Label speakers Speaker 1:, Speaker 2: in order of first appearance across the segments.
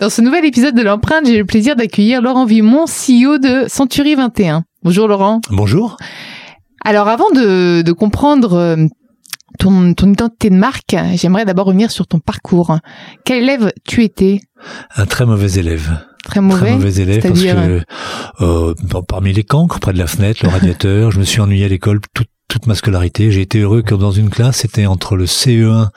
Speaker 1: Dans ce nouvel épisode de l'empreinte, j'ai le plaisir d'accueillir Laurent Vimon, CEO de Century 21. Bonjour Laurent.
Speaker 2: Bonjour.
Speaker 1: Alors avant de, de comprendre euh, ton, ton identité de marque, j'aimerais d'abord revenir sur ton parcours. Quel élève tu étais?
Speaker 2: Un très mauvais élève.
Speaker 1: Très mauvais.
Speaker 2: Très mauvais élève parce que euh, parmi les cancres, près de la fenêtre, le radiateur, je me suis ennuyé à l'école toute toute ma scolarité. J'ai été heureux que dans une classe, c'était entre le CE1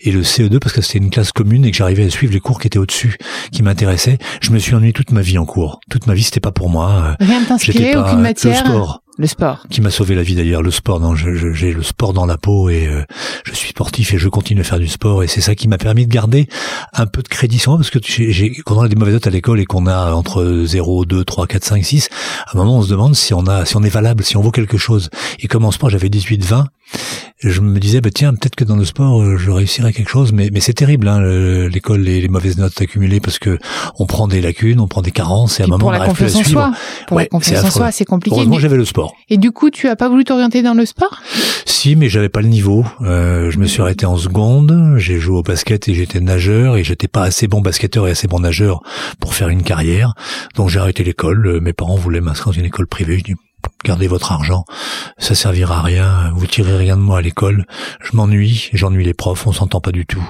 Speaker 2: et le CE2 parce que c'était une classe commune et que j'arrivais à suivre les cours qui étaient au-dessus, qui m'intéressaient. Je me suis ennuyé toute ma vie en cours. Toute ma vie, c'était pas pour moi.
Speaker 1: Rien ne t'inspirait,
Speaker 2: pas
Speaker 1: aucune matière
Speaker 2: le sport
Speaker 1: Le sport.
Speaker 2: qui m'a sauvé la vie d'ailleurs le sport non je- je- j'ai le sport dans la peau et euh, je suis sportif et je continue à faire du sport et c'est ça qui m'a permis de garder un peu de crédit sur moi parce que j'ai- j'ai- quand on a des mauvaises notes à l'école et qu'on a entre 0 2 3 4 5 6 à un moment on se demande si on a si on est valable si on vaut quelque chose et comme en sport j'avais 18 20 je me disais bah tiens peut-être que dans le sport euh, je réussirais quelque chose mais mais c'est terrible hein, le- l'école les, les mauvaises notes accumulées parce que on prend des lacunes on prend des carences et à un moment on n'arrive plus à suivre
Speaker 1: soi. Pour
Speaker 2: Ouais,
Speaker 1: la confiance
Speaker 2: c'est
Speaker 1: en soi, c'est compliqué.
Speaker 2: heureusement
Speaker 1: Mais-
Speaker 2: j'avais le sport
Speaker 1: Et du coup, tu as pas voulu t'orienter dans le sport?
Speaker 2: Si, mais j'avais pas le niveau. Euh, je me suis arrêté en seconde. J'ai joué au basket et j'étais nageur et j'étais pas assez bon basketteur et assez bon nageur pour faire une carrière. Donc j'ai arrêté l'école. Euh, Mes parents voulaient m'inscrire dans une école privée. Je dis gardez votre argent, ça servira à rien. Vous tirez rien de moi à l'école. Je m'ennuie, j'ennuie les profs. On s'entend pas du tout.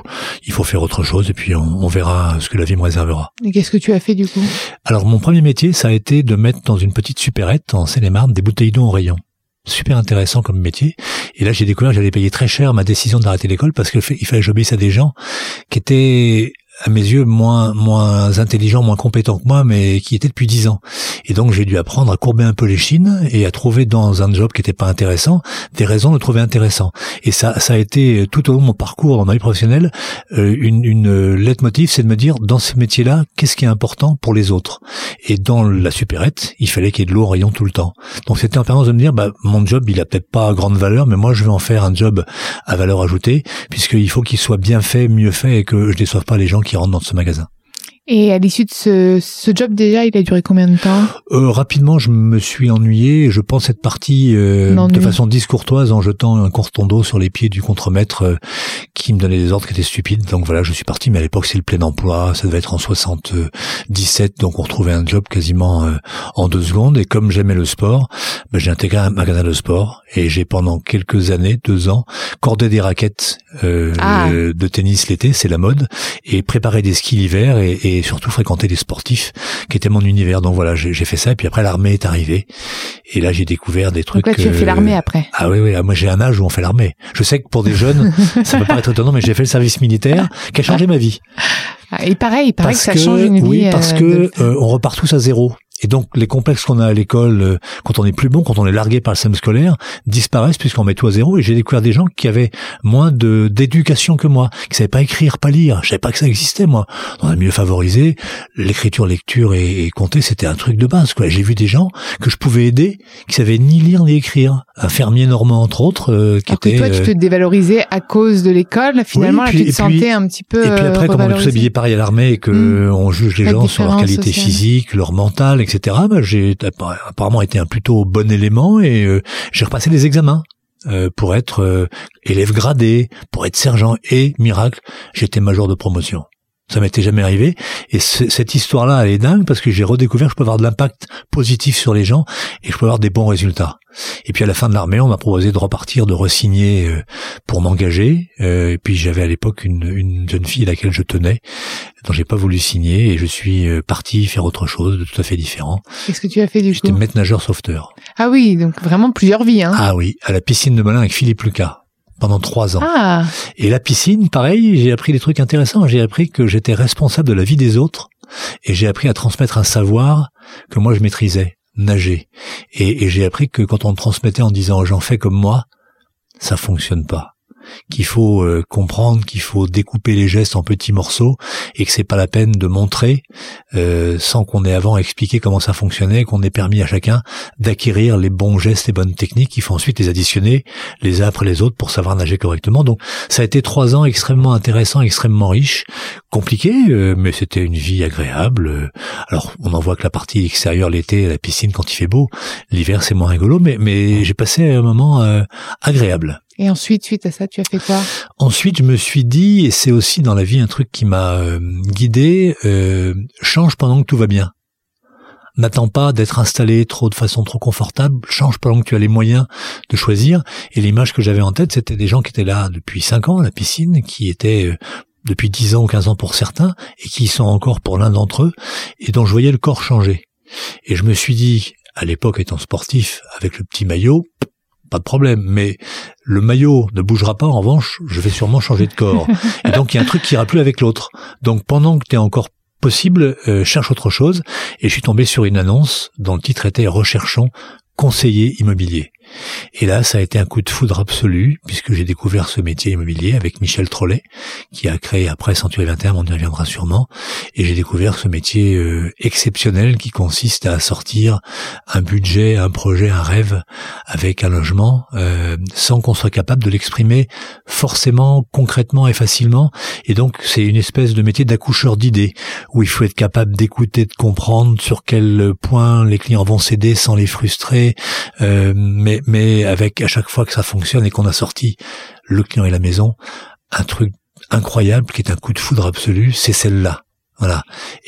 Speaker 2: Il faut faire autre chose et puis on, on verra ce que la vie me réservera.
Speaker 1: Et qu'est-ce que tu as fait du coup?
Speaker 2: Alors mon premier métier, ça a été de mettre dans une petite supérette en Seine-et-Marne des bouteilles d'eau en rayon. Super intéressant comme métier. Et là, j'ai découvert que j'allais payer très cher ma décision d'arrêter l'école parce qu'il fallait que j'obéisse à des gens qui étaient à mes yeux moins moins intelligents, moins compétents que moi, mais qui étaient depuis dix ans. Et donc j'ai dû apprendre à courber un peu les chines et à trouver dans un job qui n'était pas intéressant des raisons de trouver intéressant. Et ça ça a été tout au long de mon parcours dans ma vie professionnelle euh, une une leitmotiv, c'est de me dire dans ce métier-là, qu'est-ce qui est important pour les autres? Et dans la supérette, il fallait qu'il y ait de l'eau en rayon tout le temps. Donc c'était en permanence de me dire, bah mon job, il a peut-être pas grande valeur, mais moi je vais en faire un job à valeur ajoutée, puisqu'il faut qu'il soit bien fait, mieux fait, et que je déçoive pas les gens rentrent dans ce magasin.
Speaker 1: Et à l'issue de ce, ce job déjà, il a duré combien de temps?
Speaker 2: Euh, rapidement, je me suis ennuyé. Je pense être parti euh, de façon discourtoise en jetant un courton d'eau sur les pieds du contremaître euh, qui me donnait des ordres qui étaient stupides. Donc voilà, je suis parti. Mais à l'époque, c'est le plein emploi. Ça devait être en 77. Donc on retrouvait un job quasiment euh, en deux secondes. Et comme j'aimais le sport, ben, j'ai intégré un magasin de sport. Et j'ai pendant quelques années, deux ans, cordé des raquettes euh,
Speaker 1: Ah.
Speaker 2: de tennis l'été, c'est la mode, et préparé des skis l'hiver et, et surtout fréquenter des sportifs qui étaient mon univers. Donc voilà, j'ai fait ça. Et puis après, l'armée est arrivée. Et là, j'ai découvert des trucs.
Speaker 1: Donc là, tu as fait
Speaker 2: euh,
Speaker 1: l'armée après.
Speaker 2: Ah oui, oui, ah, moi j'ai un âge où on fait l'armée. Je sais que pour des jeunes, ça peut pas être étonnant, mais j'ai fait le service militaire qui a changé ma vie.
Speaker 1: Ah, Et pareil, il paraît
Speaker 2: Parce
Speaker 1: que ça change une
Speaker 2: oui,
Speaker 1: vie.
Speaker 2: parce
Speaker 1: euh,
Speaker 2: que euh, on repart tous à zéro. Et donc les complexes qu'on a à l'école, euh, quand on est plus bon, quand on est largué par le système scolaire, disparaissent puisqu'on met tout à zéro. Et j'ai découvert des gens qui avaient moins de d'éducation que moi, qui savaient pas écrire, pas lire. Je savais pas que ça existait moi. Dans un milieu favorisé, l'écriture, lecture et, et compter, c'était un truc de base. quoi. J'ai vu des gens que je pouvais aider, qui savaient ni lire ni écrire. Un fermier normand entre autres, euh, qui
Speaker 1: Alors que
Speaker 2: était.
Speaker 1: toi, tu te
Speaker 2: euh,
Speaker 1: dévalisais à cause de l'école. Finalement,
Speaker 2: Oui,
Speaker 1: là,
Speaker 2: puis-
Speaker 1: tu te
Speaker 2: puis-
Speaker 1: sentais un petit peu.
Speaker 2: Et puis
Speaker 1: euh,
Speaker 2: après, comme on est tous habillés pareil à l'armée et que
Speaker 1: Mm.
Speaker 2: on juge les gens sur leur qualité
Speaker 1: sociale.
Speaker 2: physique, leur mental, etc. bah, j'ai apparemment été un plutôt bon élément et euh, j'ai repassé les examens. euh, pour être euh, élève gradé, pour être sergent et miracle, j'étais major de promotion. Ça m'était jamais arrivé. Et cette histoire-là, elle est dingue parce que j'ai redécouvert que je peux avoir de l'impact positif sur les gens et je peux avoir des bons résultats. Et puis à la fin de l'armée, on m'a proposé de repartir, de resigner euh, pour m'engager. Euh, et puis j'avais à l'époque une, une, jeune fille à laquelle je tenais, dont j'ai pas voulu signer, et je suis euh, parti faire autre chose de tout à fait différent.
Speaker 1: Qu'est-ce que tu as fait du coup
Speaker 2: J'étais maître nageur sauveteur.
Speaker 1: Ah oui, donc vraiment plusieurs vies. Hein.
Speaker 2: Ah oui, à la piscine de Melun avec Philippe Lucas pendant trois ans.
Speaker 1: Ah.
Speaker 2: Et la piscine, pareil, j'ai appris des trucs intéressants. J'ai appris que j'étais responsable de la vie des autres et j'ai appris à transmettre un savoir que moi je maîtrisais, nager. Et, et j'ai appris que quand on transmettait en disant j'en fais comme moi, ça fonctionne pas qu'il faut euh, comprendre qu'il faut découper les gestes en petits morceaux et que c'est pas la peine de montrer euh, sans qu'on ait avant expliqué comment ça fonctionnait, qu'on ait permis à chacun d'acquérir les bons gestes et bonnes techniques. Il faut ensuite les additionner les uns après les autres pour savoir nager correctement. Donc ça a été trois ans extrêmement intéressants, extrêmement riches, compliqués, euh, mais c'était une vie agréable. Alors on en voit que la partie extérieure l'été, la piscine quand il fait beau, l'hiver c'est moins rigolo, mais mais j'ai passé un moment agréable.
Speaker 1: Et ensuite, suite à ça, tu as fait quoi?
Speaker 2: Ensuite, je me suis dit, et c'est aussi dans la vie un truc qui m'a euh, guidé, euh, change pendant que tout va bien. N'attends pas d'être installé trop de façon trop confortable, change pendant que tu as les moyens de choisir. Et l'image que j'avais en tête, c'était des gens qui étaient là depuis 5 ans à la piscine, qui étaient euh, depuis 10 ans ou 15 ans pour certains, et qui sont encore pour l'un d'entre eux, et dont je voyais le corps changer. Et je me suis dit, à l'époque étant sportif, avec le petit maillot, pas de problème. Mais le maillot ne bougera pas. En revanche, je vais sûrement changer de corps. Et donc, il y a un truc qui ira plus avec l'autre. Donc, pendant que tu es encore possible, euh, cherche autre chose. Et je suis tombé sur une annonce dont le titre était Recherchons conseiller immobilier. Et là, ça a été un coup de foudre absolu, puisque j'ai découvert ce métier immobilier avec Michel Trollet, qui a créé après Century 21, on y reviendra sûrement, et j'ai découvert ce métier euh, exceptionnel qui consiste à sortir un budget, un projet, un rêve avec un logement, euh, sans qu'on soit capable de l'exprimer forcément, concrètement et facilement. Et donc, c'est une espèce de métier d'accoucheur d'idées, où il faut être capable d'écouter, de comprendre sur quel point les clients vont céder sans les frustrer, euh, mais mais, avec à chaque fois que ça fonctionne et qu'on a sorti le client et la maison, un truc incroyable qui est un coup de foudre absolu, c'est celle-là. Voilà.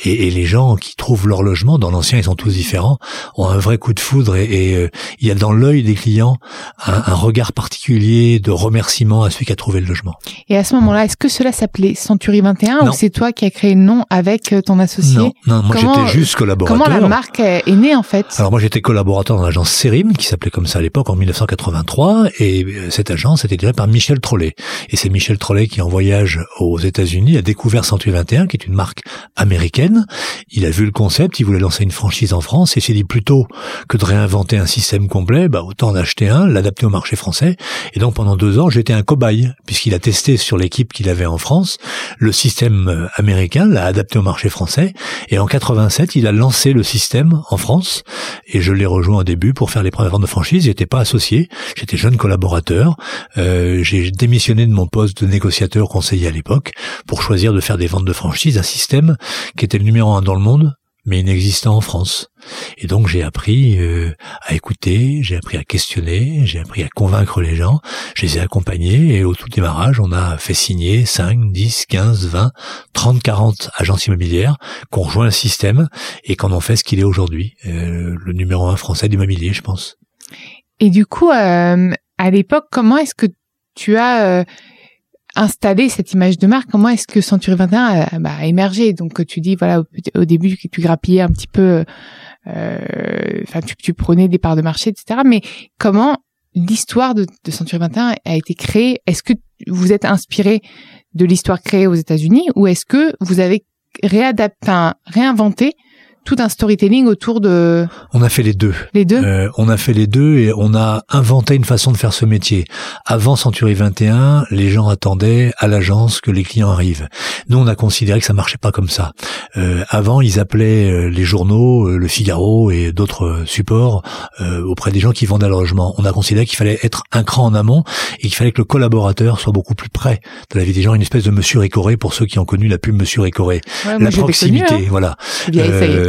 Speaker 2: Et, et, les gens qui trouvent leur logement, dans l'ancien ils sont tous différents, ont un vrai coup de foudre et, euh, il y a dans l'œil des clients un, un, regard particulier de remerciement à celui qui a trouvé le logement.
Speaker 1: Et à ce moment-là, est-ce que cela s'appelait Century 21 ou c'est toi qui as créé le nom avec euh, ton associé
Speaker 2: Non, non moi j'étais juste collaborateur.
Speaker 1: Comment la marque est née en fait?
Speaker 2: Alors moi j'étais collaborateur dans l'agence Serim qui s'appelait comme ça à l'époque en 1983 et euh, cette agence était dirigée par Michel Trollet. Et c'est Michel Trollet qui en voyage aux États-Unis a découvert Century 21 qui est une marque américaine. Il a vu le concept, il voulait lancer une franchise en France et s'est dit plutôt que de réinventer un système complet, bah autant en acheter un, l'adapter au marché français. Et donc pendant deux ans, j'étais un cobaye puisqu'il a testé sur l'équipe qu'il avait en France le système euh, américain, l'a adapté au marché français. Et en 87, il a lancé le système en France et je l'ai rejoint au début pour faire les premières ventes de franchise. J'étais pas associé, j'étais jeune collaborateur. Euh, j'ai démissionné de mon poste de négociateur conseiller à l'époque pour choisir de faire des ventes de franchise, un système qui était le numéro un dans le monde, mais inexistant en France. Et donc j'ai appris euh, à écouter, j'ai appris à questionner, j'ai appris à convaincre les gens, je les ai accompagnés et au tout démarrage, on a fait signer 5, 10, 15, 20, 30, 40 agences immobilières qui ont rejoint le système et qu'on en fait ce qu'il est aujourd'hui, euh, le numéro un français d'immobilier, je pense.
Speaker 1: Et du coup, euh, à l'époque, comment est-ce que tu as installer cette image de marque Comment est-ce que Century 21 a, bah, a, émergé? Donc tu dis voilà au, début que tu grappillais un petit peu, euh, enfin tu, tu, prenais des parts de marché, etc. Mais comment l'histoire de, de Century 21 a été créée? Est-ce que vous êtes inspiré de l'histoire créée aux États-Unis ou est-ce que vous avez réadapté, réinventé tout un storytelling autour de.
Speaker 2: On a fait les deux.
Speaker 1: Les deux.
Speaker 2: Euh, on a fait les deux et on a inventé une façon de faire ce métier. Avant Century 21, les gens attendaient à l'agence que les clients arrivent. Nous, on a considéré que ça marchait pas comme ça. Euh, avant, ils appelaient euh, les journaux, euh, le Figaro et d'autres supports auprès des gens qui vendaient leur logement. On a considéré qu'il fallait être un cran en amont et qu'il fallait que le collaborateur soit beaucoup plus près de la vie des gens, une espèce de Monsieur Récoré pour ceux qui ont connu la pub Monsieur Récoré. la proximité, hein. voilà.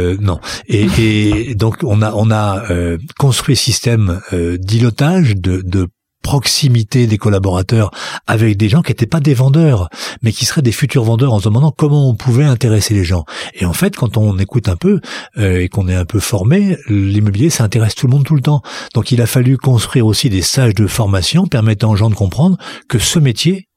Speaker 1: Euh,
Speaker 2: non. Et, donc on a on a euh, construit système euh, de proximité des collaborateurs avec des gens qui n'étaient pas des vendeurs, mais qui seraient des futurs vendeurs en se demandant comment on pouvait intéresser les gens. Et en fait, quand on écoute un peu euh, et qu'on est un peu formé, l'immobilier, ça intéresse tout le monde tout le temps. Donc il a fallu construire aussi des stages de formation permettant aux gens de comprendre que ce métier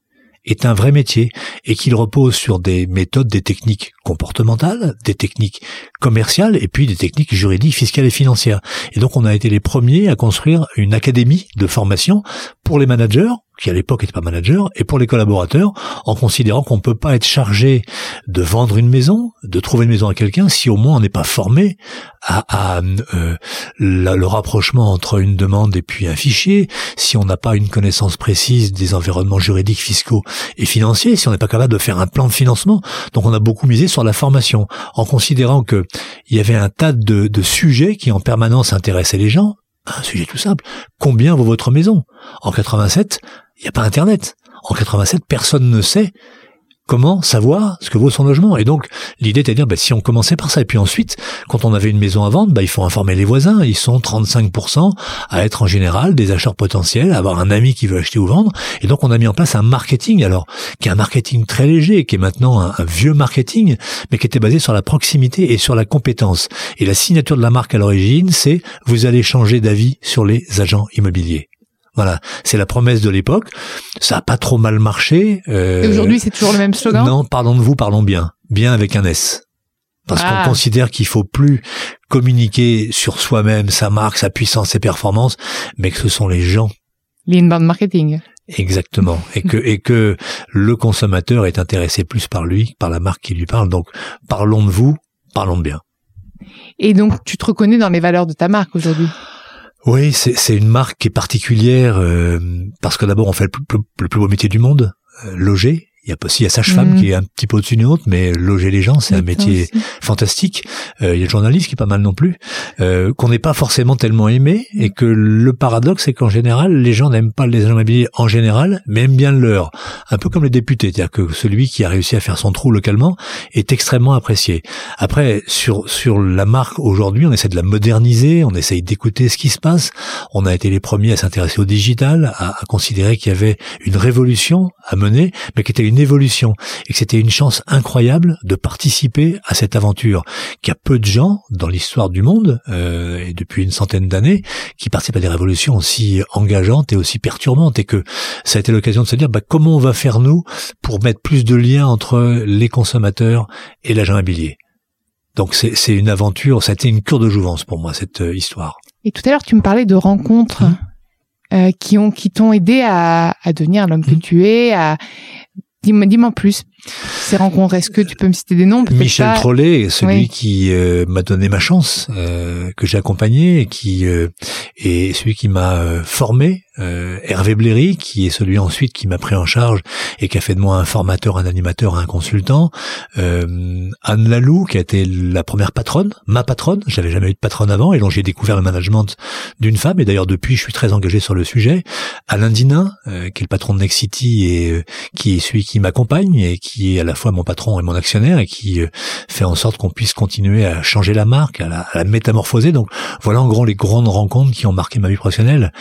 Speaker 2: est un vrai métier et qu'il repose sur des méthodes, des techniques comportementales, des techniques commerciales et puis des techniques juridiques, fiscales et financières. Et donc on a été les premiers à construire une académie de formation pour les managers qui à l'époque n'était pas manager, et pour les collaborateurs, en considérant qu'on ne peut pas être chargé de vendre une maison, de trouver une maison à quelqu'un, si au moins on n'est pas formé à, euh, le rapprochement entre une demande et puis un fichier, si on n'a pas une connaissance précise des environnements juridiques, fiscaux et financiers, si on n'est pas capable de faire un plan de financement. Donc on a beaucoup misé sur la formation, en considérant que il y avait un tas de, de sujets qui en permanence intéressaient les gens, un sujet tout simple. Combien vaut votre maison? En 87, il n'y a pas Internet. En 87, personne ne sait comment savoir ce que vaut son logement. Et donc, l'idée était de dire, bah, si on commençait par ça, et puis ensuite, quand on avait une maison à vendre, bah, il faut informer les voisins. Ils sont 35% à être en général des acheteurs potentiels, à avoir un ami qui veut acheter ou vendre. Et donc, on a mis en place un marketing, alors, qui est un marketing très léger, qui est maintenant un, un vieux marketing, mais qui était basé sur la proximité et sur la compétence. Et la signature de la marque à l'origine, c'est, vous allez changer d'avis sur les agents immobiliers. Voilà, c'est la promesse de l'époque. Ça a pas trop mal marché.
Speaker 1: Euh, Et aujourd'hui, c'est toujours le même slogan?
Speaker 2: Non, parlons de vous, parlons bien. Bien avec un S. Parce qu'on ah. considère qu'il faut plus communiquer sur soi-même, sa marque, sa puissance, ses performances, mais que ce sont les gens.
Speaker 1: L'inbound marketing.
Speaker 2: Exactement. et que, et que le consommateur est intéressé plus par lui, par la marque qui lui parle. Donc, parlons de vous, parlons de bien.
Speaker 1: Et donc, tu te reconnais dans les valeurs de ta marque aujourd'hui?
Speaker 2: Oui, c'est une marque qui est particulière euh, parce que d'abord on fait le plus, beau métier du monde, euh, loger, il y a aussi il y a sage-femme mm. qui est un petit peu au-dessus d'une autre, mais loger les gens, c'est un métier fantastique. Euh, il y a le journaliste qui est pas mal non plus, euh, qu'on n'est pas forcément tellement aimé, et que le paradoxe, c'est qu'en général, les gens n'aiment pas les agents immobiliers en général, mais aiment bien le leur. Un peu comme les députés, c'est-à-dire que celui qui a réussi à faire son trou localement est extrêmement apprécié. Après, sur sur la marque aujourd'hui, on essaie de la moderniser, on essaye d'écouter ce qui se passe. On a été les premiers à s'intéresser au digital, à, à considérer qu'il y avait une révolution à mener, mais qui était une évolution et que c'était une chance incroyable de participer à cette aventure. Qu'il y a peu de gens dans l'histoire du monde euh, et depuis une centaine d'années qui participent à des révolutions aussi engageantes et aussi perturbantes et que ça a été l'occasion de se dire bah, comment on va faire nous pour mettre plus de liens entre les consommateurs et l'agent immobilier? Donc c'est une aventure, ça a été une cure de jouvence pour moi cette euh, histoire.
Speaker 1: Et tout à l'heure tu me parlais de rencontres. Mmh. Euh, qui ont qui t'ont aidé à, à devenir l'homme que mmh. tu es, à Dis-moi, dis-moi plus. Ces rencontres, est-ce que tu peux me citer des noms?
Speaker 2: Michel Trollet, celui qui euh, m'a donné ma chance, euh, que j'ai accompagné et qui euh, est celui qui m'a formé euh, Hervé Bléry, qui est celui ensuite qui m'a pris en charge et qui a fait de moi un formateur, un animateur, un consultant. Euh, Anne Lalou, qui a été la première patronne, ma patronne. J'avais jamais eu de patronne avant et dont j'ai découvert le management d'une femme. Et d'ailleurs depuis, je suis très engagé sur le sujet. Alain Dinin, euh, qui est le patron de Next City et euh, qui est celui qui m'accompagne et qui est à la fois mon patron et mon actionnaire et qui fait en sorte qu'on puisse continuer à changer la marque, à la, à la, métamorphoser. Donc voilà en gros les grandes rencontres qui ont marqué ma vie professionnelle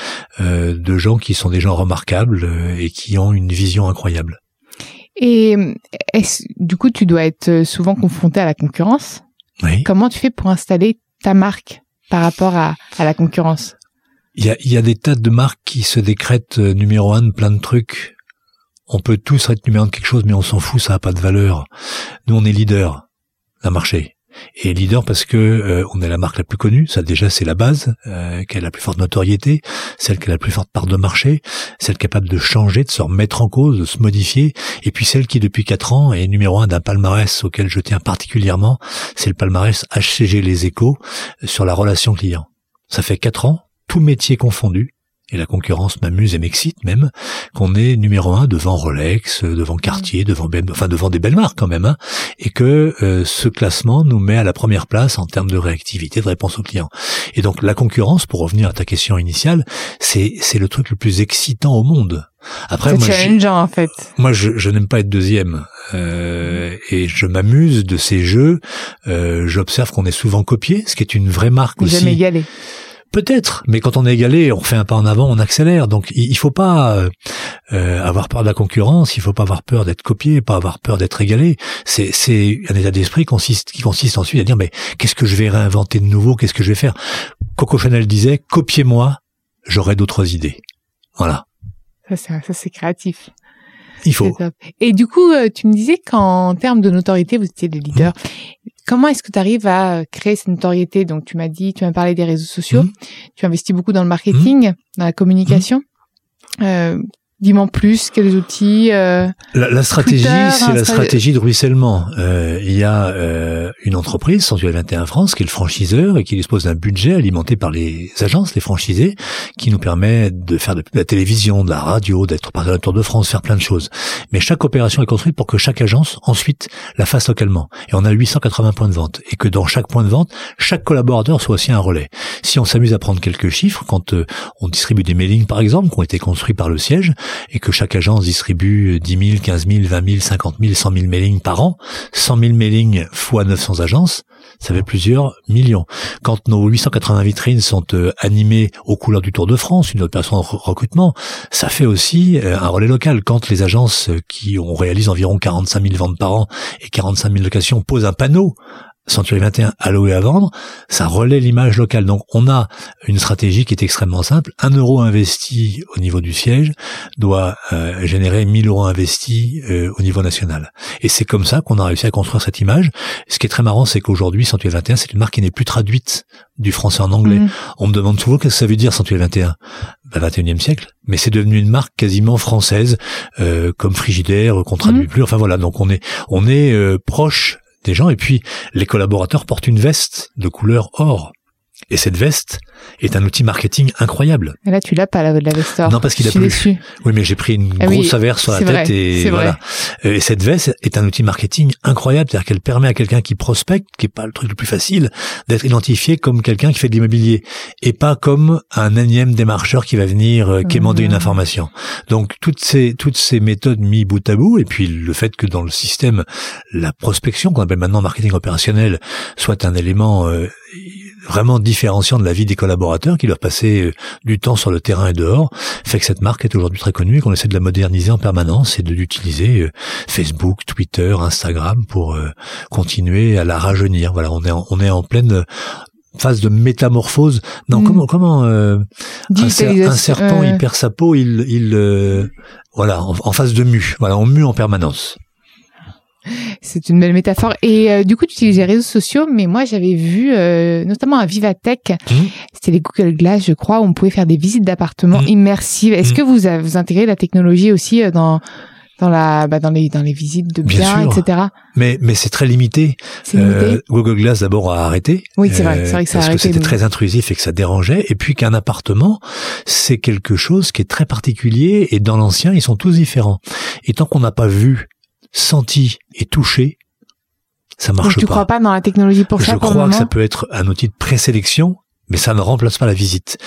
Speaker 2: de gens qui sont des gens remarquables euh, et qui ont une vision incroyable.
Speaker 1: Et du coup, tu dois être souvent confronté à la concurrence?
Speaker 2: Oui.
Speaker 1: Comment tu fais pour installer ta marque par rapport à, la concurrence?
Speaker 2: Il y, a, il y a des tas de marques qui se décrètent euh, numéro un de plein de trucs. On peut tous être numéro un de quelque chose, mais on s'en fout, ça n'a pas de valeur. Nous, on est leader d'un marché et leader parce que euh, on est la marque la plus connue, ça déjà c'est la base, euh, qui a la plus forte notoriété, celle qui a la plus forte part de marché, celle capable de changer, de se remettre en cause, de se modifier, et puis celle qui depuis quatre ans est numéro un d'un palmarès auquel je tiens particulièrement, c'est le palmarès HCG Les Échos sur la relation client. Ça fait quatre ans, tout métier confondu, et la concurrence m'amuse et m'excite même, qu'on est numéro un devant Rolex, devant Cartier, mm. devant enfin devant des belles marques quand même, hein, et que euh, ce classement nous met à la première place en termes de réactivité, de réponse aux clients. Et donc la concurrence, pour revenir à ta question initiale, c'est c'est le truc le plus excitant au monde.
Speaker 1: Après, moi, challengeant en fait.
Speaker 2: Moi, je, je n'aime pas être deuxième euh, et je m'amuse de ces jeux. Euh, J'observe qu'on est souvent copié, ce qui est une vraie marque aussi.
Speaker 1: Jamais égalé
Speaker 2: Peut-être, mais quand on est égalé, on fait un pas en avant, on accélère. Donc il, il faut pas euh, euh, avoir peur de la concurrence, il faut pas avoir peur d'être copié, pas avoir peur d'être égalé. C'est c'est un état d'esprit consiste, qui consiste ensuite à dire mais qu'est-ce que je vais réinventer de nouveau, qu'est-ce que je vais faire? Coco Chanel disait copiez-moi, j'aurai d'autres idées. Voilà.
Speaker 1: Ça c'est ça c'est créatif.
Speaker 2: Il faut.
Speaker 1: Et du coup, euh, tu me disais qu'en termes de notoriété, vous étiez des leaders. Comment est-ce que tu arrives à créer cette notoriété? Donc, tu m'as dit, tu m'as parlé des réseaux sociaux.
Speaker 2: Mhm.
Speaker 1: Tu investis beaucoup dans le marketing, dans la communication. Euh, Dis-moi plus, quels outils euh,
Speaker 2: La, la stratégie, c'est la stratégie de ruissellement. Euh, il y a euh, une entreprise, Sensuel 21 France, qui est le franchiseur et qui dispose d'un budget alimenté par les agences, les franchisés, qui nous permet de faire de la télévision, de la radio, d'être par exemple Tour de France, faire plein de choses. Mais chaque opération est construite pour que chaque agence ensuite la fasse localement. Et on a 880 points de vente et que dans chaque point de vente, chaque collaborateur soit aussi un relais. Si on s'amuse à prendre quelques chiffres, quand euh, on distribue des mailings par exemple, qui ont été construits par le siège, et que chaque agence distribue 10 000, 15 000, 20 000, 50 000, 100 000 mailings par an, 100 000 mailings fois 900 agences, ça fait plusieurs millions. Quand nos 880 vitrines sont euh, animées aux couleurs du Tour de France, une opération de re- recrutement, ça fait aussi euh, un relais local. Quand les agences qui ont réalisé environ 45 000 ventes par an et 45 000 locations posent un panneau Century 21 à louer à vendre, ça relaie l'image locale. Donc on a une stratégie qui est extrêmement simple. Un euro investi au niveau du siège doit euh, générer 1000 euros investis euh, au niveau national. Et c'est comme ça qu'on a réussi à construire cette image. Ce qui est très marrant, c'est qu'aujourd'hui, Century 21, c'est une marque qui n'est plus traduite du français en anglais.
Speaker 1: Mhm.
Speaker 2: On me demande souvent qu'est-ce que ça veut dire Century 21 bah, 21e siècle, mais c'est devenu une marque quasiment française, euh, comme Frigidaire, qu'on traduit
Speaker 1: Mhm.
Speaker 2: plus. Enfin voilà, donc on est on est euh, proche Et puis les collaborateurs portent une veste de couleur or. Et cette veste est un outil marketing incroyable.
Speaker 1: Et Là, tu l'as pas la, la veste or.
Speaker 2: Non, parce qu'il a plu.
Speaker 1: déçue.
Speaker 2: Oui, mais j'ai pris une
Speaker 1: Ah oui,
Speaker 2: grosse averse sur la tête
Speaker 1: vrai,
Speaker 2: et voilà. Et cette veste est un outil marketing incroyable, c'est-à-dire qu'elle permet à quelqu'un qui prospecte, qui est pas le truc le plus facile, d'être identifié comme quelqu'un qui fait de l'immobilier et pas comme un énième démarcheur qui va venir euh, quémander une information. Donc toutes ces toutes ces méthodes mis bout à bout et puis le fait que dans le système la prospection qu'on appelle maintenant marketing opérationnel soit un élément euh, vraiment différenciant de la vie des collaborateurs qui doivent passer euh, du temps sur le terrain et dehors, fait que cette marque est aujourd'hui très connue et qu'on essaie de la moderniser en permanence et de l'utiliser euh, Facebook, Twitter, Instagram pour euh, continuer à la rajeunir. Voilà, on est en, on est en pleine phase de métamorphose. Non,
Speaker 1: Mm.
Speaker 2: comment comment euh, un, cer- un
Speaker 1: Digitalisation,
Speaker 2: serpent
Speaker 1: euh,
Speaker 2: il perd sa peau, il il euh, voilà en, en phase de mue. Voilà, on mue en permanence.
Speaker 1: C'est une belle métaphore. Et euh, du coup, tu utilises les réseaux sociaux, mais moi, j'avais vu, euh, notamment à Vivatech,
Speaker 2: Mhm.
Speaker 1: c'était les Google Glass, je crois, où on pouvait faire des visites d'appartements
Speaker 2: Mhm.
Speaker 1: immersives. Est-ce
Speaker 2: Mhm.
Speaker 1: que vous, avez, vous intégrez la technologie aussi euh, dans dans la bah, dans les dans les visites de
Speaker 2: Bien
Speaker 1: biens, etc.
Speaker 2: Mais mais c'est très limité. Euh, Google Glass d'abord a arrêté. Euh,
Speaker 1: Oui, c'est vrai, c'est vrai que ça a
Speaker 2: parce
Speaker 1: arrêté,
Speaker 2: que c'était
Speaker 1: mais-
Speaker 2: très intrusif et que ça dérangeait. Et puis qu'un appartement, c'est quelque chose qui est très particulier. Et dans l'ancien, ils sont tous différents. Et tant qu'on n'a pas vu, senti et touché, ça
Speaker 1: Donc
Speaker 2: marche
Speaker 1: tu
Speaker 2: pas.
Speaker 1: crois pas dans la technologie pour
Speaker 2: Je
Speaker 1: ça le
Speaker 2: crois que
Speaker 1: moment
Speaker 2: ça peut être un outil de présélection. Mais ça ne remplace pas la visite.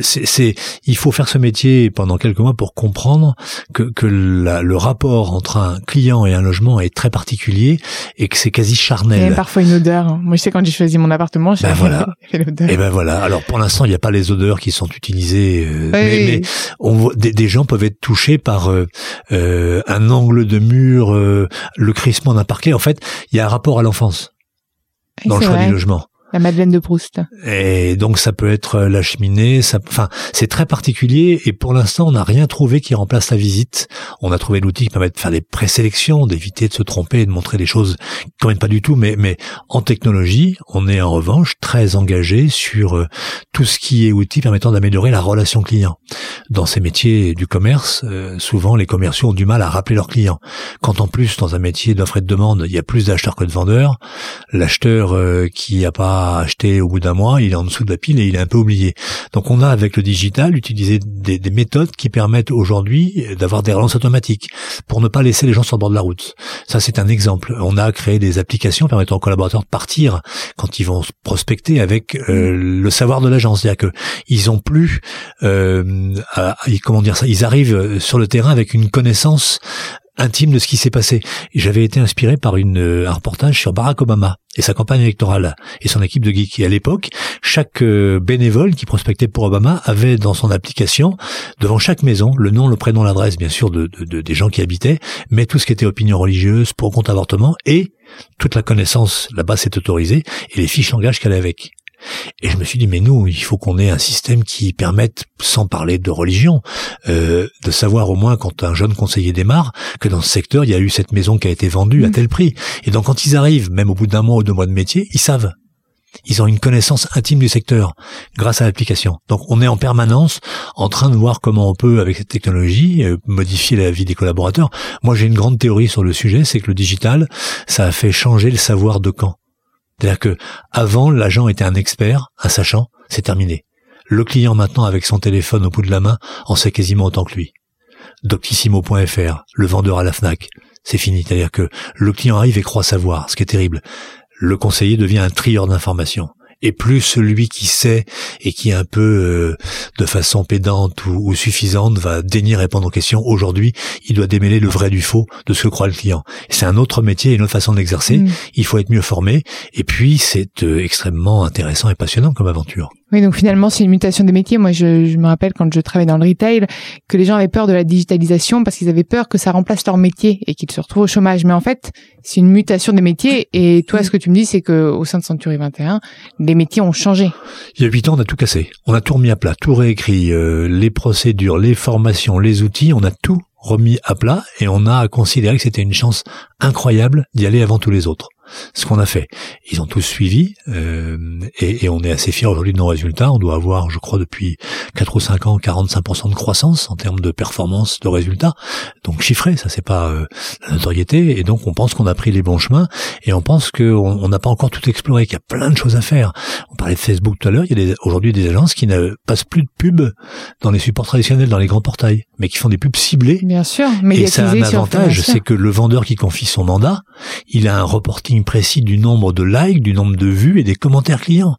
Speaker 2: C'est, il faut faire ce métier pendant quelques mois pour comprendre que, que la- le rapport entre un client et un logement est très particulier et que c'est quasi
Speaker 1: Il y a
Speaker 2: charnel.
Speaker 1: parfois une odeur. Moi, je sais quand j'ai choisi mon appartement, j'ai
Speaker 2: Ben voilà.
Speaker 1: l'odeur.
Speaker 2: Et ben voilà. Alors pour l'instant, il n'y a pas les odeurs qui sont utilisées, euh,
Speaker 1: Oui,
Speaker 2: mais, on voit, des, des gens peuvent être touchés par euh, euh, un angle de mur, euh, le crissement d'un parquet. En fait, il y a un rapport à l'enfance dans le choix
Speaker 1: vrai.
Speaker 2: du logement.
Speaker 1: La Madeleine de Proust.
Speaker 2: Et donc ça peut être la cheminée, ça, enfin c'est très particulier et pour l'instant on n'a rien trouvé qui remplace la visite. On a trouvé l'outil qui permet de faire des présélections, d'éviter de se tromper et de montrer des choses qui ne conviennent pas du tout. Mais, mais en technologie, on est en revanche très engagé sur euh, tout ce qui est outil permettant d'améliorer la relation client. Dans ces métiers du commerce, euh, souvent les commerciaux ont du mal à rappeler leurs clients. Quand en plus dans un métier d'offre et de demande, il y a plus d'acheteurs que de vendeurs, l'acheteur euh, qui n'a pas acheté au bout d'un mois, il est en dessous de la pile et il est un peu oublié. Donc on a avec le digital utilisé des, des méthodes qui permettent aujourd'hui d'avoir des relances automatiques pour ne pas laisser les gens sur le bord de la route. Ça c'est un exemple. On a créé des applications permettant aux collaborateurs de partir quand ils vont prospecter avec euh, le savoir de l'agence, c'est-à-dire que ils ont plus euh, à- comment dire ça, ils arrivent sur le terrain avec une connaissance intime de ce qui s'est passé. J'avais été inspiré par une, un reportage sur Barack Obama et sa campagne électorale et son équipe de geeks. À l'époque, chaque bénévole qui prospectait pour Obama avait dans son application, devant chaque maison, le nom, le prénom, l'adresse, bien sûr, de, de, des gens qui habitaient, mais tout ce qui était opinion religieuse, pour compte avortement, et toute la connaissance là-bas s'est autorisée, et les fiches langage qu'elle avec. Et je me suis dit, mais nous, il faut qu'on ait un système qui permette, sans parler de religion, euh, de savoir au moins quand un jeune conseiller démarre, que dans ce secteur, il y a eu cette maison qui a été vendue à mmh. tel prix. Et donc quand ils arrivent, même au bout d'un mois ou deux mois de métier, ils savent. Ils ont une connaissance intime du secteur grâce à l'application. Donc on est en permanence en train de voir comment on peut, avec cette technologie, euh, modifier la vie des collaborateurs. Moi j'ai une grande théorie sur le sujet, c'est que le digital, ça a fait changer le savoir de quand. C'est-à-dire que avant, l'agent était un expert, un sachant, c'est terminé. Le client maintenant, avec son téléphone au bout de la main, en sait quasiment autant que lui. Doctissimo.fr, le vendeur à la FNAC, c'est fini. C'est-à-dire que le client arrive et croit savoir, ce qui est terrible. Le conseiller devient un trieur d'informations et plus celui qui sait et qui un peu euh, de façon pédante ou, suffisante va daigner répondre aux questions. Aujourd'hui, il doit démêler le vrai du faux de ce que croit le client. C'est un autre métier et une autre façon d'exercer. Mm. Il faut être mieux formé. Et puis, c'est euh, extrêmement intéressant et passionnant comme aventure.
Speaker 1: Oui, donc finalement, c'est une mutation des métiers. Moi, je, je, me rappelle quand je travaillais dans le retail que les gens avaient peur de la digitalisation parce qu'ils avaient peur que ça remplace leur métier et qu'ils se retrouvent au chômage. Mais en fait, c'est une mutation des métiers. Et toi, ce que tu me dis, c'est que au sein de Century 21, les métiers ont changé.
Speaker 2: Il y a huit ans, on a tout cassé. On a tout remis à plat, tout réécrit, euh, les procédures, les formations, les outils, on a tout remis à plat et on a considéré que c'était une chance incroyable d'y aller avant tous les autres ce qu'on a fait. Ils ont tous suivi euh, et, et, on est assez fiers aujourd'hui de nos résultats. On doit avoir, je crois, depuis 4 ou 5 ans, 45% de croissance en termes de performance, de résultats. Donc chiffré, ça c'est pas euh, la notoriété. Et donc on pense qu'on a pris les bons chemins et on pense qu'on n'a pas encore tout exploré, qu'il y a plein de choses à faire. On parlait de Facebook tout à l'heure. Il y a aujourd'hui des agences qui ne passent plus de pubs dans les supports traditionnels, dans les grands portails, mais qui font des pubs ciblées.
Speaker 1: Bien sûr.
Speaker 2: Et ça a un avantage, c'est que le vendeur qui confie son mandat, il a un reporting précis du nombre de likes, du nombre de vues et des commentaires clients.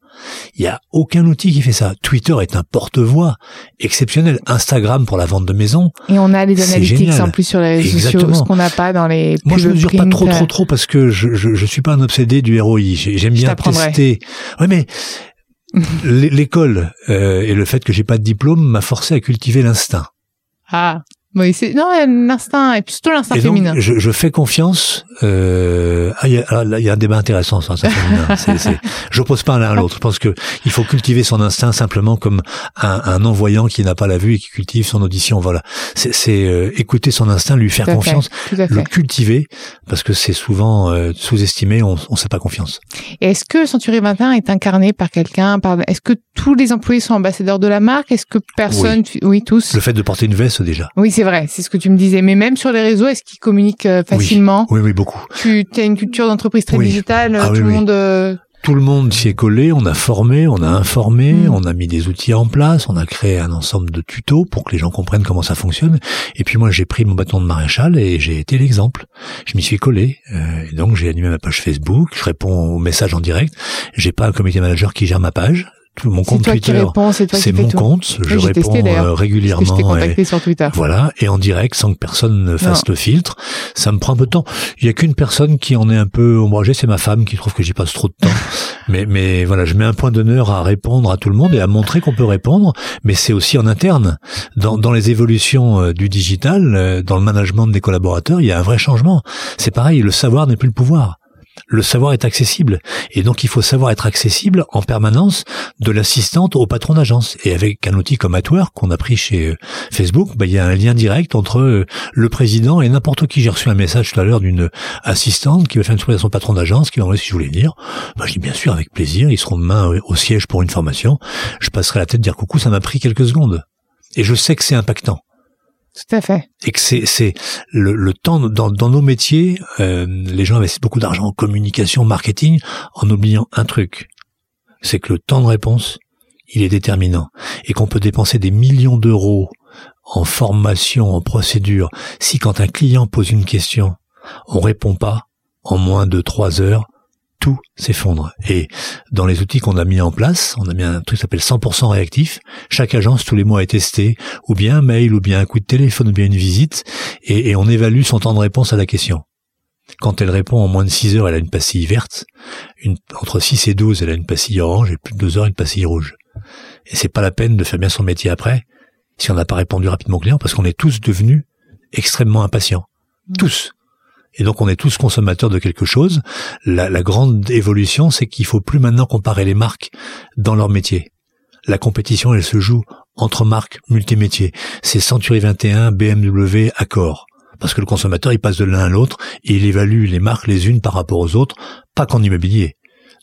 Speaker 2: Il n'y a aucun outil qui fait ça. Twitter est un porte-voix exceptionnel. Instagram pour la vente de maisons.
Speaker 1: Et on a des analytics en plus sur les réseaux sociaux, ce qu'on n'a pas dans les.
Speaker 2: Moi, je mesure pas trop, trop, trop parce que je, je, je suis pas un obsédé du ROI. J'aime bien tester. Ouais, mais l'école euh, et le fait que j'ai pas de diplôme m'a forcé à cultiver l'instinct.
Speaker 1: Ah. Oui, c'est non, l'instinct et surtout l'instinct féminin.
Speaker 2: Je, je, fais confiance. Euh, ah, il y, a, y a un débat intéressant sur l'instinct féminin. C'est, c'est, je pose pas l'un à l'autre. Je pense que il faut cultiver son instinct simplement comme un, un non-voyant qui n'a pas la vue et qui cultive son audition. Voilà, c'est, c'est euh, écouter son instinct, lui faire confiance, le cultiver, parce que c'est souvent euh, sous-estimé. On ne sait pas confiance.
Speaker 1: est-ce que Century 21 est incarné par quelqu'un par... Est-ce que tous les employés sont ambassadeurs de la marque? Est-ce que personne
Speaker 2: oui.
Speaker 1: oui, tous.
Speaker 2: Le fait de porter une veste déjà.
Speaker 1: Oui, c'est vrai, c'est ce que tu me disais. Mais même sur les réseaux, est-ce qu'ils communiquent euh, facilement
Speaker 2: oui. oui, beaucoup.
Speaker 1: Tu as une culture d'entreprise très digitale, ah tout le monde. Euh,
Speaker 2: tout le monde s'y est collé, on a formé, on a informé, mm. on a mis des outils en place, on a créé un ensemble de tutos pour que les gens comprennent comment ça fonctionne. Et puis moi, j'ai pris mon bâton de maréchal et j'ai été l'exemple. Je m'y suis collé. Euh, et donc j'ai animé ma page Facebook, je réponds aux messages en direct. J'ai pas un comité manager qui gère ma page mon compte Twitter, c'est mon compte. Je réponds euh, régulièrement.
Speaker 1: et, sur Twitter.
Speaker 2: Voilà, et en direct, sans que personne ne fasse le filtre. Ça me prend un peu de temps. Il y a qu'une personne qui en est un peu ombragée, c'est ma femme qui trouve que j'y passe trop de temps. mais, mais voilà, je mets un point d'honneur à répondre à tout le monde et à montrer qu'on peut répondre. Mais c'est aussi en interne, dans, dans les évolutions euh, du digital, euh, dans le management des collaborateurs, il y a un vrai changement. C'est pareil, le savoir n'est plus le pouvoir le savoir est accessible. Et donc, il faut savoir être accessible en permanence de l'assistante au patron d'agence. Et avec un outil comme Atwork qu'on a pris chez euh, Facebook, bah, il y a un lien direct entre euh, le président et n'importe qui. J'ai reçu un message tout à l'heure d'une assistante qui va faire une soirée à son patron d'agence, qui m'a demandé si je voulais venir. Bah, je dis bien sûr, avec plaisir. Ils seront demain euh, au siège pour une formation. Je passerai la tête dire coucou. Ça m'a pris quelques secondes. Et je sais que c'est impactant.
Speaker 1: Tout à fait.
Speaker 2: Et que c'est c'est le, le temps dans, dans nos métiers, euh, les gens investissent beaucoup d'argent en communication, marketing, en oubliant un truc, c'est que le temps de réponse, il est déterminant, et qu'on peut dépenser des millions d'euros en formation, en procédure, si quand un client pose une question, on répond pas en moins de trois heures, tout s'effondre. Et dans les outils qu'on a mis en place, on a mis un truc qui s'appelle 100% réactif. Chaque agence tous les mois est testée, ou bien un mail, ou bien un coup de téléphone, ou bien une visite, et, et on évalue son temps de réponse à la question. Quand elle répond en moins de 6 heures, elle a une pastille verte. Une, entre 6 et 12, elle a une pastille orange, et plus de 2 heures, une pastille rouge. Et c'est pas la peine de faire bien son métier après, si on n'a pas répondu rapidement au client, parce qu'on est tous devenus extrêmement impatients. Mmh. Tous. Et donc on est tous consommateurs de quelque chose. La, la grande évolution, c'est qu'il faut plus maintenant comparer les marques dans leur métier. La compétition, elle se joue entre marques multimétiers. C'est Century 21, BMW, Accor. Parce que le consommateur, il passe de l'un à l'autre et il évalue les marques les unes par rapport aux autres, pas qu'en immobilier,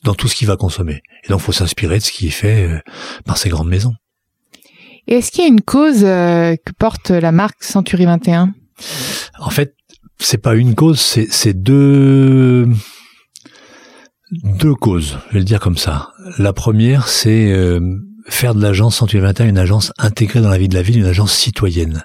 Speaker 2: dans tout ce qu'il va consommer. Et donc, il faut s'inspirer de ce qui est fait euh, par ces grandes maisons.
Speaker 1: Et est-ce qu'il y a une cause euh, que porte la marque Century 21
Speaker 2: En fait, c'est pas une cause, c'est deux deux causes. Je vais le dire comme ça. La première, c'est euh, faire de l'agence 121 une agence intégrée dans la vie de la ville, une agence citoyenne.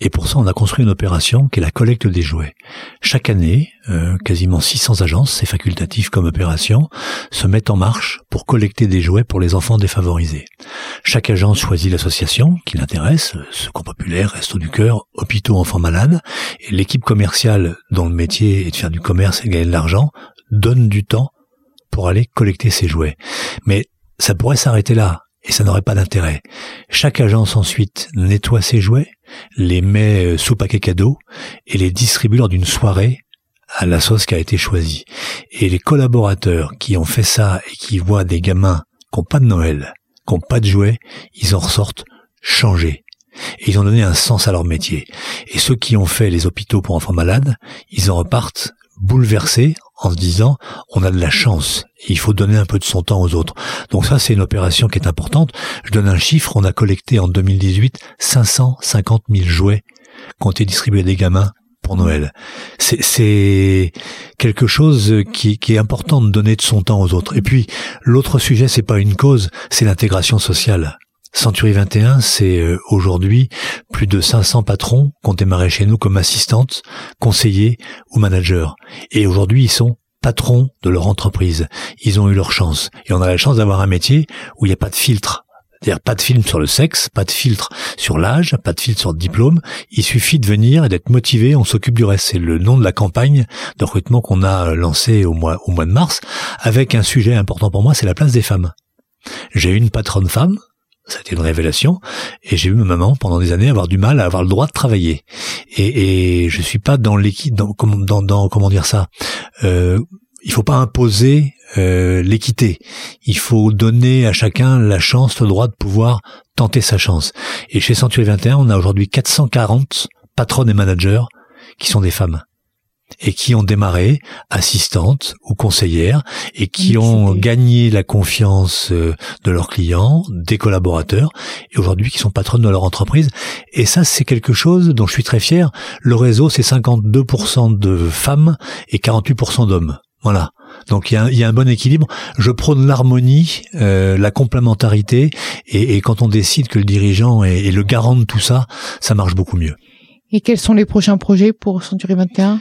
Speaker 2: Et pour ça, on a construit une opération qui est la collecte des jouets. Chaque année, euh, quasiment 600 agences, c'est facultatif comme opération, se mettent en marche pour collecter des jouets pour les enfants défavorisés. Chaque agence choisit l'association qui l'intéresse, Secours Populaire, Resto du Cœur, Hôpitaux Enfants Malades, et l'équipe commerciale dont le métier est de faire du commerce et gagner de l'argent, donne du temps pour aller collecter ces jouets. Mais ça pourrait s'arrêter là et ça n'aurait pas d'intérêt. Chaque agence ensuite nettoie ses jouets, les met euh, sous paquet cadeau et les distribue lors d'une soirée à la sauce qui a été choisie. Et les collaborateurs qui ont fait ça et qui voient des gamins qui n'ont pas de Noël, qui n'ont pas de jouets, ils en ressortent changés. Et ils ont donné un sens à leur métier. Et ceux qui ont fait les hôpitaux pour enfants malades, ils en repartent bouleversés en se disant on a de la chance il faut donner un peu de son temps aux autres. Donc ça c'est une opération qui est importante. Je donne un chiffre, on a collecté en 2018 550 000 jouets qui ont été distribués des gamins pour Noël. C'est quelque chose qui, qui, est important de donner de son temps aux autres. Et puis l'autre sujet, c'est pas une cause, c'est l'intégration sociale. Century 21, c'est euh, aujourd'hui plus de 500 patrons qui ont démarré chez nous comme assistantes, conseillers ou managers. Et aujourd'hui, ils sont patrons de leur entreprise. Ils ont eu leur chance. Et on a la chance d'avoir un métier où il n'y a pas de filtre. C'est-à-dire pas de filtre sur le sexe, pas de filtre sur l'âge, pas de filtre sur le diplôme. Il suffit de venir et d'être motivé, on s'occupe du reste. C'est le nom de la campagne de recrutement qu'on a lancé au mois, au mois de mars, avec un sujet important pour moi, c'est la place des femmes. J'ai une patronne femme, ça a été une révélation. Et j'ai vu ma maman pendant des années avoir du mal à avoir le droit de travailler. Et, et je suis pas dans l'équipe, dans, dans, dans, comment dire ça. Euh, il faut pas imposer euh, l'équité. Il faut donner à chacun la chance, le droit de pouvoir tenter sa chance. Et chez Century 21, on a aujourd'hui 440 patronnes et managers qui sont des femmes et qui ont démarré assistantes ou conseillères et qui ont gagné la confiance euh, de leurs clients, des collaborateurs et aujourd'hui qui sont patronnes de leur entreprise. Et ça, c'est quelque chose dont je suis très fier. Le réseau, c'est 52% de femmes et 48% d'hommes. Voilà. Donc il y, a un, bon équilibre. Je prône l'harmonie, euh, la complémentarité, et, quand on décide que le dirigeant est, est le garant de tout ça, ça marche beaucoup mieux.
Speaker 1: Et quels sont les prochains projets pour Century 21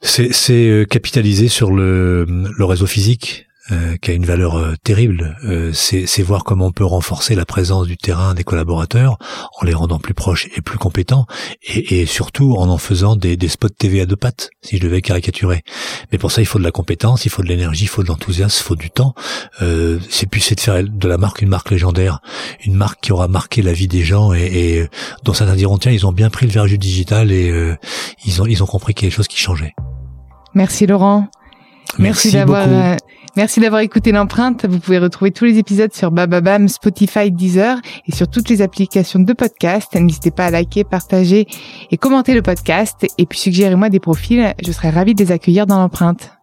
Speaker 2: C'est euh, capitaliser sur le, le réseau physique, euh, qui a une valeur euh, terrible, euh, c'est voir comment on peut renforcer la présence du terrain des collaborateurs en les rendant plus proches et plus compétents, et, et surtout en en faisant des, des, spots TV à deux pattes, si je devais caricaturer. Mais pour ça, il faut de la compétence, il faut de l'énergie, il faut de l'enthousiasme, il faut du temps. c'est plus c'est de faire de la marque une marque légendaire, une marque qui aura marqué la vie des gens et, et dont certains diront tiens, ils ont bien pris le verre du digital et ils ont ils ont compris qu'il y a des choses qui changeaient.
Speaker 1: Merci Laurent.
Speaker 2: Merci, Merci d'avoir
Speaker 1: Merci d'avoir écouté l'empreinte. Vous pouvez retrouver tous les épisodes sur Bababam, Spotify, Deezer et sur toutes les applications de podcast. N'hésitez pas à liker, partager et commenter le podcast et puis suggérez-moi des profils. Je serai ravie de les accueillir dans l'empreinte.